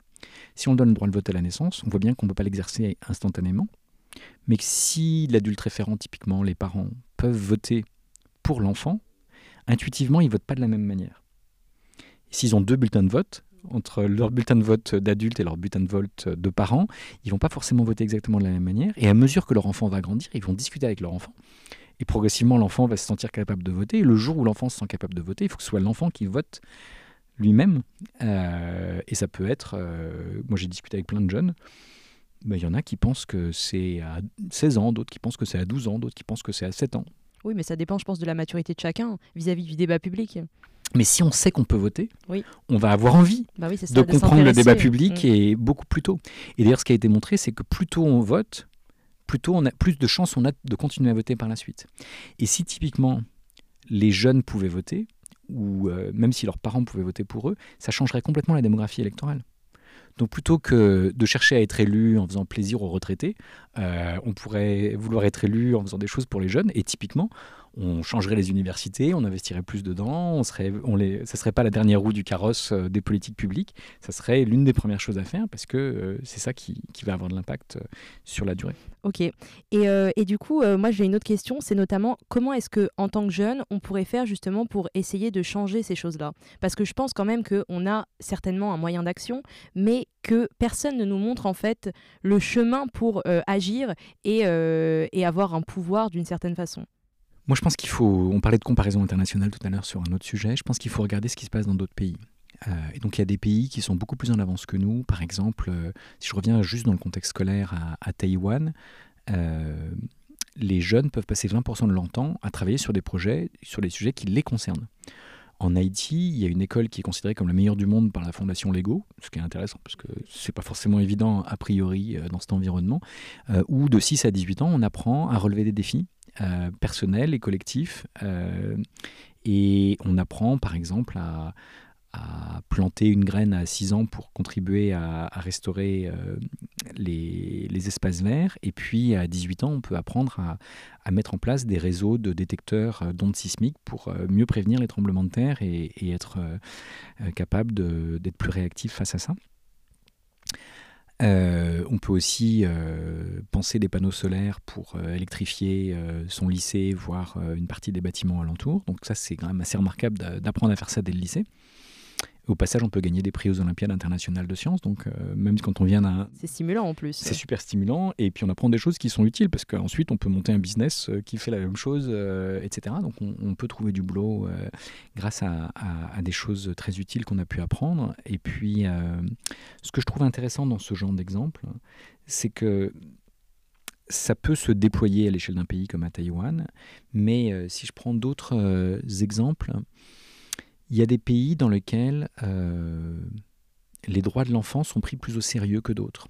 Speaker 3: Si on donne le droit de vote à la naissance, on voit bien qu'on ne peut pas l'exercer instantanément mais que si l'adulte référent, typiquement les parents, peuvent voter pour l'enfant, intuitivement, ils ne votent pas de la même manière. S'ils ont deux bulletins de vote, entre leur bulletin de vote d'adulte et leur bulletin de vote de parents, ils vont pas forcément voter exactement de la même manière. Et à mesure que leur enfant va grandir, ils vont discuter avec leur enfant. Et progressivement, l'enfant va se sentir capable de voter. Et le jour où l'enfant se sent capable de voter, il faut que ce soit l'enfant qui vote lui-même. Euh, et ça peut être, euh, moi j'ai discuté avec plein de jeunes, il y en a qui pensent que c'est à 16 ans, d'autres qui pensent que c'est à 12 ans, d'autres qui pensent que c'est à 7 ans.
Speaker 1: Oui, mais ça dépend, je pense, de la maturité de chacun vis-à-vis du débat public.
Speaker 3: Mais si on sait qu'on peut voter, on va avoir envie
Speaker 1: bah
Speaker 3: de, comprendre le débat public mm. et beaucoup plus tôt. Et d'ailleurs, ce qui a été montré, c'est que plus tôt on vote, plus tôt on a plus de chances on a de continuer à voter par la suite. Et si typiquement les jeunes pouvaient voter, ou euh, même si leurs parents pouvaient voter pour eux, ça changerait complètement la démographie électorale. Donc plutôt que de chercher à être élu en faisant plaisir aux retraités, euh, on pourrait vouloir être élu en faisant des choses pour les jeunes. Et typiquement, on changerait les universités, on investirait plus dedans, on serait, ça serait pas la dernière roue du carrosse euh, des politiques publiques, ça serait l'une des premières choses à faire parce que euh, c'est ça qui, va avoir de l'impact sur la durée.
Speaker 1: Ok. Et, du coup, moi j'ai une autre question, c'est notamment comment est-ce que en tant que jeune, on pourrait faire justement pour essayer de changer ces choses-là? Parce que je pense quand même qu'on a certainement un moyen d'action, mais que personne ne nous montre en fait le chemin pour agir et avoir un pouvoir d'une certaine façon.
Speaker 3: Moi, je pense qu'il faut. On parlait de comparaison internationale tout à l'heure sur un autre sujet. Je pense qu'il faut regarder ce qui se passe dans d'autres pays. Euh, et donc, il y a des pays qui sont beaucoup plus en avance que nous. Par exemple, euh, si je reviens juste dans le contexte scolaire à, Taïwan, euh, les jeunes peuvent passer 20% de leur temps à travailler sur des projets, sur des sujets qui les concernent. En Haïti, il y a une école qui est considérée comme la meilleure du monde par la Fondation Lego, ce qui est intéressant parce que c'est pas forcément évident a priori dans cet environnement, où de 6 à 18 ans, on apprend à relever des défis, euh, personnel et collectif. Euh, et on apprend par exemple à, planter une graine à 6 ans pour contribuer à, restaurer euh, les, espaces verts. Et puis à 18 ans, on peut apprendre à, mettre en place des réseaux de détecteurs d'ondes sismiques pour mieux prévenir les tremblements de terre et, et être capable d'être plus réactif face à ça. Euh, on peut aussi euh, penser des panneaux solaires pour euh, électrifier son lycée, voire une partie des bâtiments alentours. Donc ça, c'est quand même assez remarquable d'apprendre à faire ça dès le lycée. Au passage, on peut gagner des prix aux Olympiades internationales de sciences. Donc, euh, même quand on vient d'un.
Speaker 1: C'est stimulant en plus.
Speaker 3: C'est super stimulant. Et puis, on apprend des choses qui sont utiles parce qu'ensuite, on peut monter un business euh, qui fait la même chose, euh, etc. Donc, on, peut trouver du boulot grâce à, des choses très utiles qu'on a pu apprendre. Et puis, ce que je trouve intéressant dans ce genre d'exemple, c'est que ça peut se déployer à l'échelle d'un pays comme à Taïwan. Mais si je prends d'autres exemples, il y a des pays dans lesquels euh, les droits de l'enfant sont pris plus au sérieux que d'autres.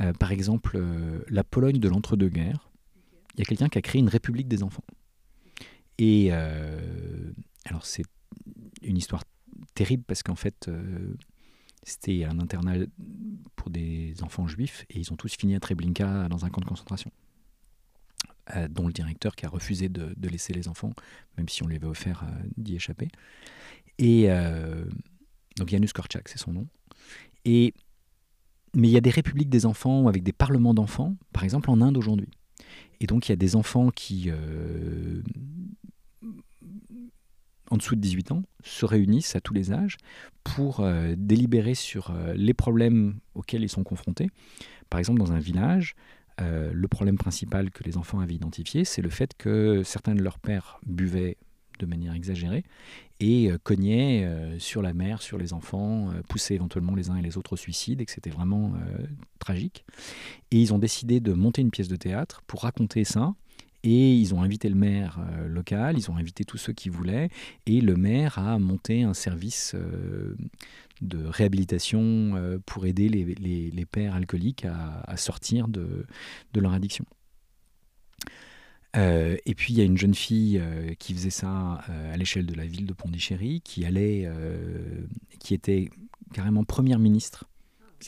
Speaker 3: Euh, par exemple, euh, la Pologne de l'entre-deux-guerres, il y a quelqu'un qui a créé une république des enfants. Et alors c'est une histoire terrible parce qu'en fait, c'était un internat pour des enfants juifs et ils ont tous fini à Treblinka dans un camp de concentration. Dont le directeur qui a refusé de, laisser les enfants, même si on lui avait offert d'y échapper. Et euh, donc Janusz Korczak, c'est son nom. Et, mais il y a des républiques des enfants avec des parlements d'enfants, par exemple en Inde aujourd'hui. Et donc il y a des enfants qui, euh, en dessous de 18 ans, se réunissent à tous les âges pour euh, délibérer sur les problèmes auxquels ils sont confrontés. Par exemple, dans un village, le problème principal que les enfants avaient identifié, c'est le fait que certains de leurs pères buvaient de manière exagérée et cognaient sur la mère, sur les enfants, poussaient éventuellement les uns et les autres au suicide et que c'était vraiment tragique. Et ils ont décidé de monter une pièce de théâtre pour raconter ça et ils ont invité le maire euh, local, ils ont invité tous ceux qui voulaient, et le maire a monté un service euh, de réhabilitation euh, pour aider les, pères alcooliques à, sortir de, leur addiction. et puis il y a une jeune fille qui faisait ça à l'échelle de la ville de Pondichéry, qui allait, qui était carrément première ministre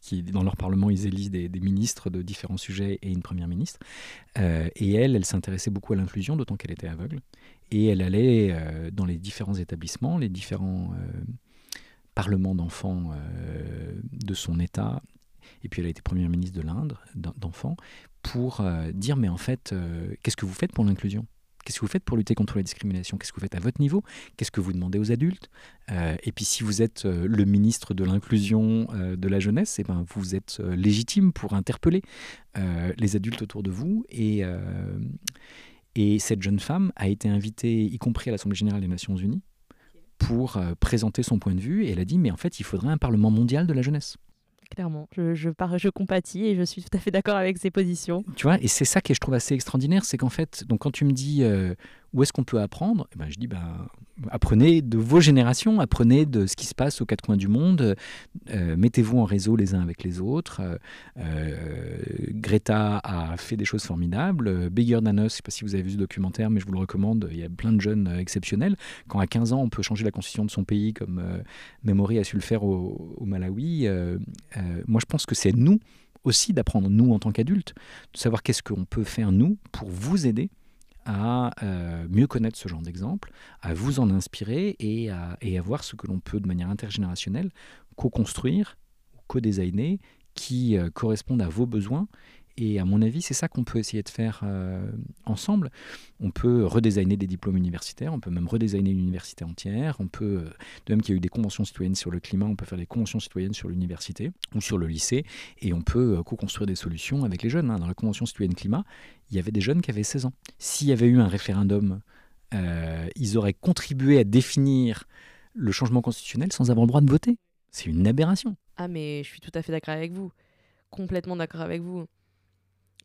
Speaker 3: qui, dans leur parlement, ils élisent des, ministres de différents sujets et une première ministre. Euh, et elle, elle s'intéressait beaucoup à l'inclusion, d'autant qu'elle était aveugle. Et elle allait euh, dans les différents établissements, les différents euh, parlements d'enfants de son État. Et puis elle a été première ministre de l'Inde, d'enfants, pour dire, mais en fait, qu'est-ce que vous faites pour l'inclusion? Qu'est-ce que vous faites pour lutter contre la discrimination? Qu'est-ce que vous faites à votre niveau? Qu'est-ce que vous demandez aux adultes? Euh, Et puis si vous êtes euh, le ministre de l'inclusion euh, de la jeunesse, eh ben, vous êtes légitime pour interpeller les adultes autour de vous. Et cette jeune femme a été invitée, y compris à l'Assemblée générale des Nations Unies, pour présenter son point de vue. Et elle a dit, mais en fait, il faudrait un Parlement mondial de la jeunesse
Speaker 1: clairement. Je, je, je compatis et je suis tout à fait d'accord avec ces positions.
Speaker 3: Tu vois, et c'est ça que je trouve assez extraordinaire, c'est qu'en fait, donc quand tu me dis euh, où est-ce qu'on peut apprendre, eh ben, je dis ben, apprenez de vos générations, apprenez de ce qui se passe aux quatre coins du monde, euh, mettez-vous en réseau les uns avec les autres. Euh, Greta a fait des choses formidables. Bigger Than Us, je ne sais pas si vous avez vu ce documentaire, mais je vous le recommande. Il y a plein de jeunes exceptionnels. Quand à 15 ans, on peut changer la constitution de son pays, comme Memory a su le faire au, au Malawi, moi je pense que c'est nous aussi d'apprendre, nous en tant qu'adultes, de savoir qu'est-ce qu'on peut faire, nous, pour vous aider à euh, mieux connaître ce genre d'exemple, à vous en inspirer et à, et voir ce que l'on peut de manière intergénérationnelle co-construire, co-designer, qui euh, correspondent à vos besoins et à mon avis, c'est ça qu'on peut essayer de faire euh, ensemble. On peut redesigner des diplômes universitaires, on peut même redesigner une université entière. On peut, euh, de même qu'il y a eu des conventions citoyennes sur le climat, on peut faire des conventions citoyennes sur l'université ou sur le lycée. Et on peut euh, co-construire des solutions avec les jeunes. Hein. Dans la convention citoyenne climat, il y avait des jeunes qui avaient 16 ans. S'il y avait eu un référendum, ils auraient contribué à définir le changement constitutionnel sans avoir le droit de voter. C'est une aberration.
Speaker 1: Ah mais je suis tout à fait d'accord avec vous. Complètement d'accord avec vous.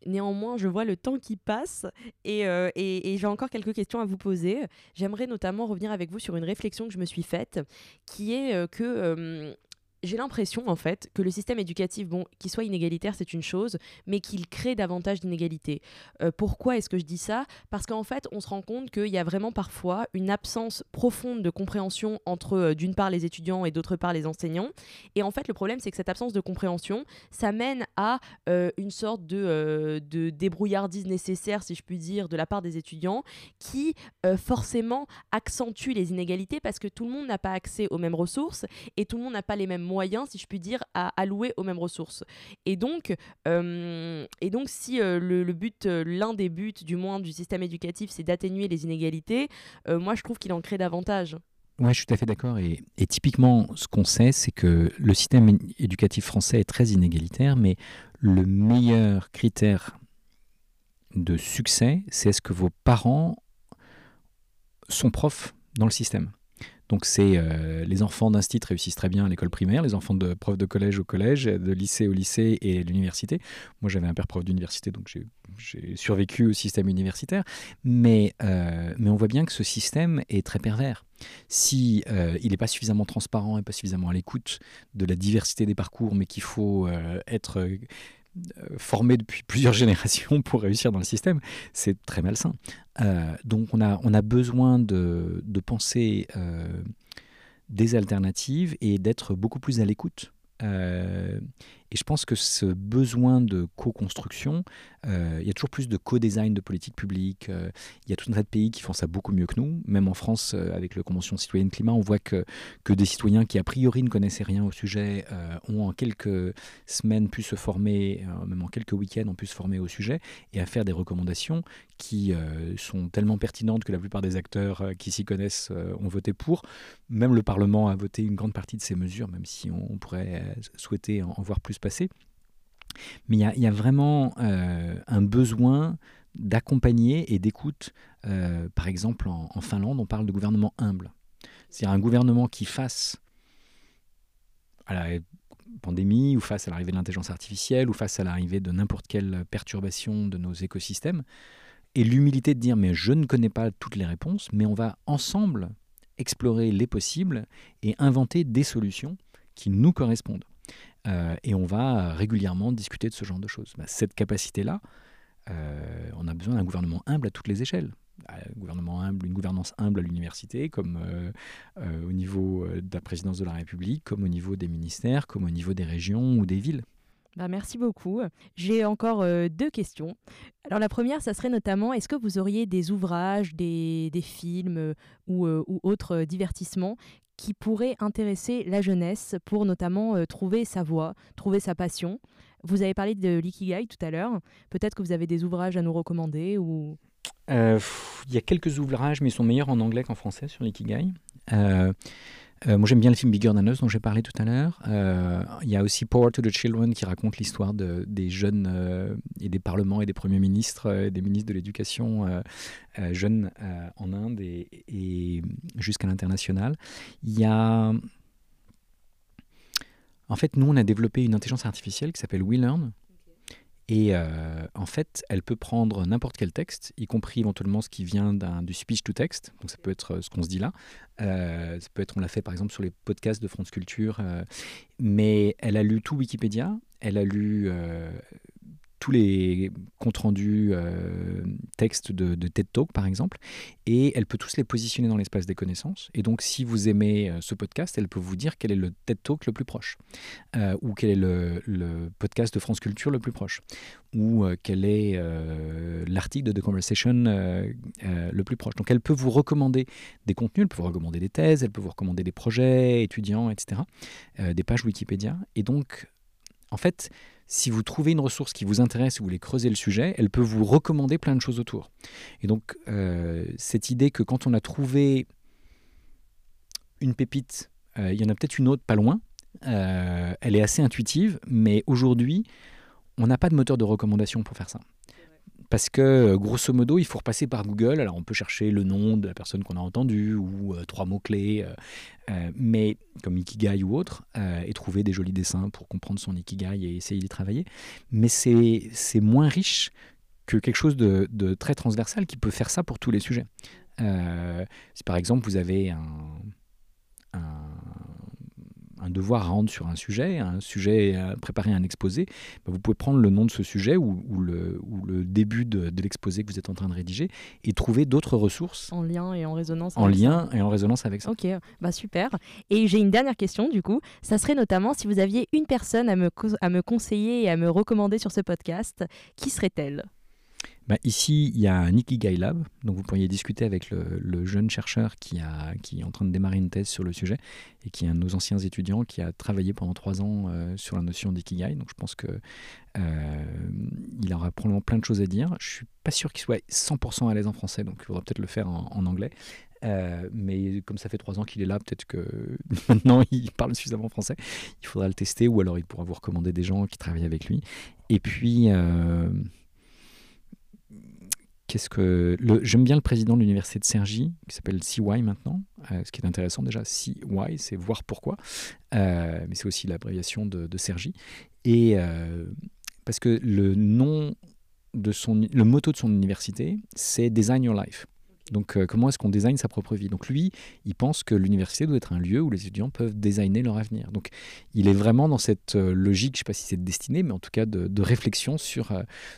Speaker 1: Néanmoins, je vois le temps qui passe euh, et, j'ai encore quelques questions à vous poser. J'aimerais notamment revenir avec vous sur une réflexion que je me suis faite, qui est euh, que euh, j'ai l'impression en fait que le système éducatif, bon, qu'il soit inégalitaire, c'est une chose, mais qu'il crée davantage d'inégalités. Euh, pourquoi est-ce que je dis ça? Parce qu'en fait, on se rend compte qu'il y a vraiment parfois une absence profonde de compréhension entre euh, d'une part les étudiants et d'autre part les enseignants. Et en fait, le problème, c'est que cette absence de compréhension, ça mène à euh, une sorte de, de, débrouillardise nécessaire, si je puis dire, de la part des étudiants, qui forcément accentue les inégalités parce que tout le monde n'a pas accès aux mêmes ressources et tout le monde n'a pas les mêmes moyens, si je puis dire, à allouer aux mêmes ressources. Et donc, euh, et donc si euh, le, but, euh, l'un des buts du moins du système éducatif, c'est d'atténuer les inégalités, moi je trouve qu'il en crée davantage.
Speaker 3: Oui, je suis tout à fait d'accord. Et, et, typiquement, ce qu'on sait, c'est que le système éducatif français est très inégalitaire, mais le meilleur critère de succès, c'est est-ce que vos parents sont profs dans le système? Donc c'est euh, les enfants d'instit réussissent très bien à l'école primaire, les enfants de profs de collège au collège, de lycée au lycée et l'université. Moi j'avais un père prof d'université, donc j'ai survécu au système universitaire. Mais, euh, mais on voit bien que ce système est très pervers. Si euh, il n'est pas suffisamment transparent et pas suffisamment à l'écoute de la diversité des parcours, mais qu'il faut être euh, formé depuis <laughs> plusieurs générations pour réussir dans le système, c'est très malsain. Euh, donc on a, on a besoin de, de penser euh, des alternatives et d'être beaucoup plus à l'écoute. Et je pense que ce besoin de co-construction, euh, il y a toujours plus de co-design de politique publique. Euh, il y a tout un tas de pays qui font ça beaucoup mieux que nous. Même en France, euh, avec la Convention citoyenne climat, on voit que, que des citoyens qui a priori ne connaissaient rien au sujet ont en quelques semaines pu se former, même en quelques week-ends ont pu se former au sujet et à faire des recommandations qui sont tellement pertinentes que la plupart des acteurs qui s'y connaissent ont voté pour. Même le Parlement a voté une grande partie de ces mesures, même si on, pourrait souhaiter en voir plus passé. Mais il y, a vraiment un besoin d'accompagner et d'écoute. par exemple, en, Finlande, on parle de gouvernement humble. C'est-à-dire un gouvernement qui fasse à la pandémie ou face à l'arrivée de l'intelligence artificielle ou face à l'arrivée de n'importe quelle perturbation de nos écosystèmes, et l'humilité de dire mais je ne connais pas toutes les réponses, mais on va ensemble explorer les possibles et inventer des solutions qui nous correspondent. Euh, et on va régulièrement discuter de ce genre de choses. Bah, cette capacité-là, euh, on a besoin d'un gouvernement humble à toutes les échelles. Un gouvernement humble, une gouvernance humble à l'université, comme euh, au niveau de la présidence de la République, comme au niveau des ministères, comme au niveau des régions ou des villes.
Speaker 1: Bah, merci beaucoup. J'ai encore deux questions. Alors la première, ça serait notamment, est-ce que vous auriez des ouvrages, des, films ou, autres divertissements qui pourraient intéresser la jeunesse pour notamment trouver sa voie, trouver sa passion Vous avez parlé de l'ikigai tout à l'heure. Peut-être que vous avez des ouvrages à nous recommander ou...
Speaker 3: Il y a quelques ouvrages, mais ils sont meilleurs en anglais qu'en français sur l'ikigai. Euh, moi, j'aime bien le film Bigger Than Us dont j'ai parlé tout à l'heure. Euh, il y a aussi Power to the Children qui raconte l'histoire de, des jeunes euh, et des parlements et des premiers ministres et des ministres de l'éducation jeunes en Inde et, et jusqu'à l'international. Il y a. En fait, nous, on a développé une intelligence artificielle qui s'appelle WeLearn, et euh, en fait, elle peut prendre n'importe quel texte, y compris éventuellement ce qui vient du speech to text. Donc ça peut être euh, ce qu'on se dit là. Euh, ça peut être, on l'a fait par exemple sur les podcasts de France Culture. mais elle a lu tout Wikipédia. Elle a lu tous les comptes rendus euh, textes de, TED Talk, par exemple, et elle peut tous les positionner dans l'espace des connaissances. Et donc, si vous aimez euh, ce podcast, elle peut vous dire quel est le TED Talk le plus proche, euh, ou quel est le, podcast de France Culture le plus proche, ou quel est l'article de The Conversation le plus proche. Donc, elle peut vous recommander des contenus, elle peut vous recommander des thèses, elle peut vous recommander des projets étudiants, etc., des pages Wikipédia. Et donc, en fait, si vous trouvez une ressource qui vous intéresse et vous voulez creuser le sujet, elle peut vous recommander plein de choses autour. Et donc, euh, cette idée que quand on a trouvé une pépite, euh, il y en a peut-être une autre pas loin, euh, elle est assez intuitive, mais aujourd'hui, on n'a pas de moteur de recommandation pour faire ça parce que euh, grosso modo, il faut repasser par Google. Alors on peut chercher le nom de la personne qu'on a entendue ou euh, trois mots-clés, euh, mais comme Ikigai ou autre, et trouver des jolis dessins pour comprendre son Ikigai et essayer d'y travailler. Mais c'est moins riche que quelque chose de, très transversal qui peut faire ça pour tous les sujets. si par exemple vous avez un un devoir à rendre sur un sujet, un sujet à préparer un exposé, bah, vous pouvez prendre le nom de ce sujet ou, le, le, début de, l'exposé que vous êtes en train de rédiger et trouver d'autres ressources.
Speaker 1: En lien et en résonance
Speaker 3: En lien et en résonance avec ça.
Speaker 1: Ok, bah super. Et j'ai une dernière question du coup. Ça serait notamment si vous aviez une personne à me, à me conseiller et à me recommander sur ce podcast, qui serait-elle?
Speaker 3: Bah, ici, il y a un Ikigai Lab, donc vous pourriez discuter avec le, jeune chercheur qui, est en train de démarrer une thèse sur le sujet et qui est un de nos anciens étudiants qui a travaillé pendant trois ans euh, sur la notion d'Ikigai. Donc je pense qu'il euh, aura probablement plein de choses à dire. Je suis pas sûr qu'il soit 100% à l'aise en français, donc il faudra peut-être le faire en, anglais. Euh, mais comme ça fait trois ans qu'il est là, peut-être que <laughs> maintenant il parle suffisamment français. Il faudra le tester ou alors il pourra vous recommander des gens qui travaillent avec lui. Et puis, qu'est-ce que j'aime bien le président de l'université de Cergy qui s'appelle CY maintenant euh, ce qui est intéressant déjà CY c'est voir pourquoi euh, mais c'est aussi l'abréviation de, de et euh, parce que le nom de son le motto de son université c'est design your life donc comment est-ce qu'on design sa propre vie? Donc lui, il pense que l'université doit être un lieu où les étudiants peuvent designer leur avenir. Donc il est vraiment dans cette logique, je ne sais pas si c'est de destinée, mais en tout cas de, de réflexion sur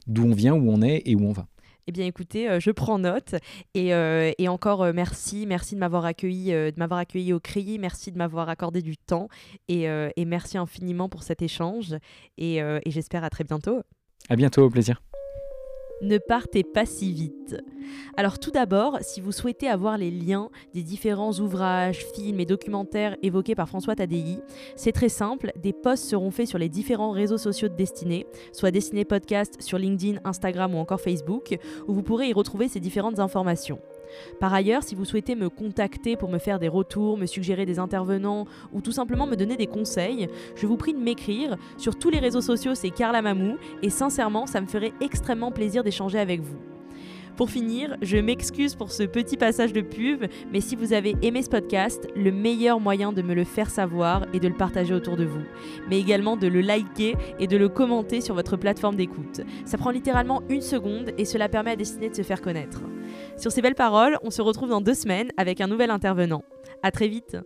Speaker 3: d'où on vient, où on est et où on va.
Speaker 1: Eh bien, écoutez, euh, je prends note. Et, euh, encore euh, merci, merci de m'avoir accueilli, de m'avoir accueilli au CRI, merci de m'avoir accordé du temps, et, et, merci infiniment pour cet échange. Et, et j'espère à très bientôt.
Speaker 3: À bientôt, au plaisir
Speaker 1: ne partez pas si vite. Alors tout d'abord, si vous souhaitez avoir les liens des différents ouvrages, films et documentaires évoqués par François Tadei, c'est très simple, des posts seront faits sur les différents réseaux sociaux de Destinée, soit Destinée Podcast sur LinkedIn, Instagram ou encore Facebook, où vous pourrez y retrouver ces différentes informations. Par ailleurs, si vous souhaitez me contacter pour me faire des retours, me suggérer des intervenants ou tout simplement me donner des conseils, je vous prie de m'écrire. Sur tous les réseaux sociaux, c'est Carla Mamou et sincèrement, ça me ferait extrêmement plaisir d'échanger avec vous. Pour finir, je m'excuse pour ce petit passage de pub, mais si vous avez aimé ce podcast, le meilleur moyen de me le faire savoir est de le partager autour de vous, mais également de le liker et de le commenter sur votre plateforme d'écoute. Ça prend littéralement une seconde et cela permet à Destiné de se faire connaître. Sur ces belles paroles, on se retrouve dans deux semaines avec un nouvel intervenant. À très vite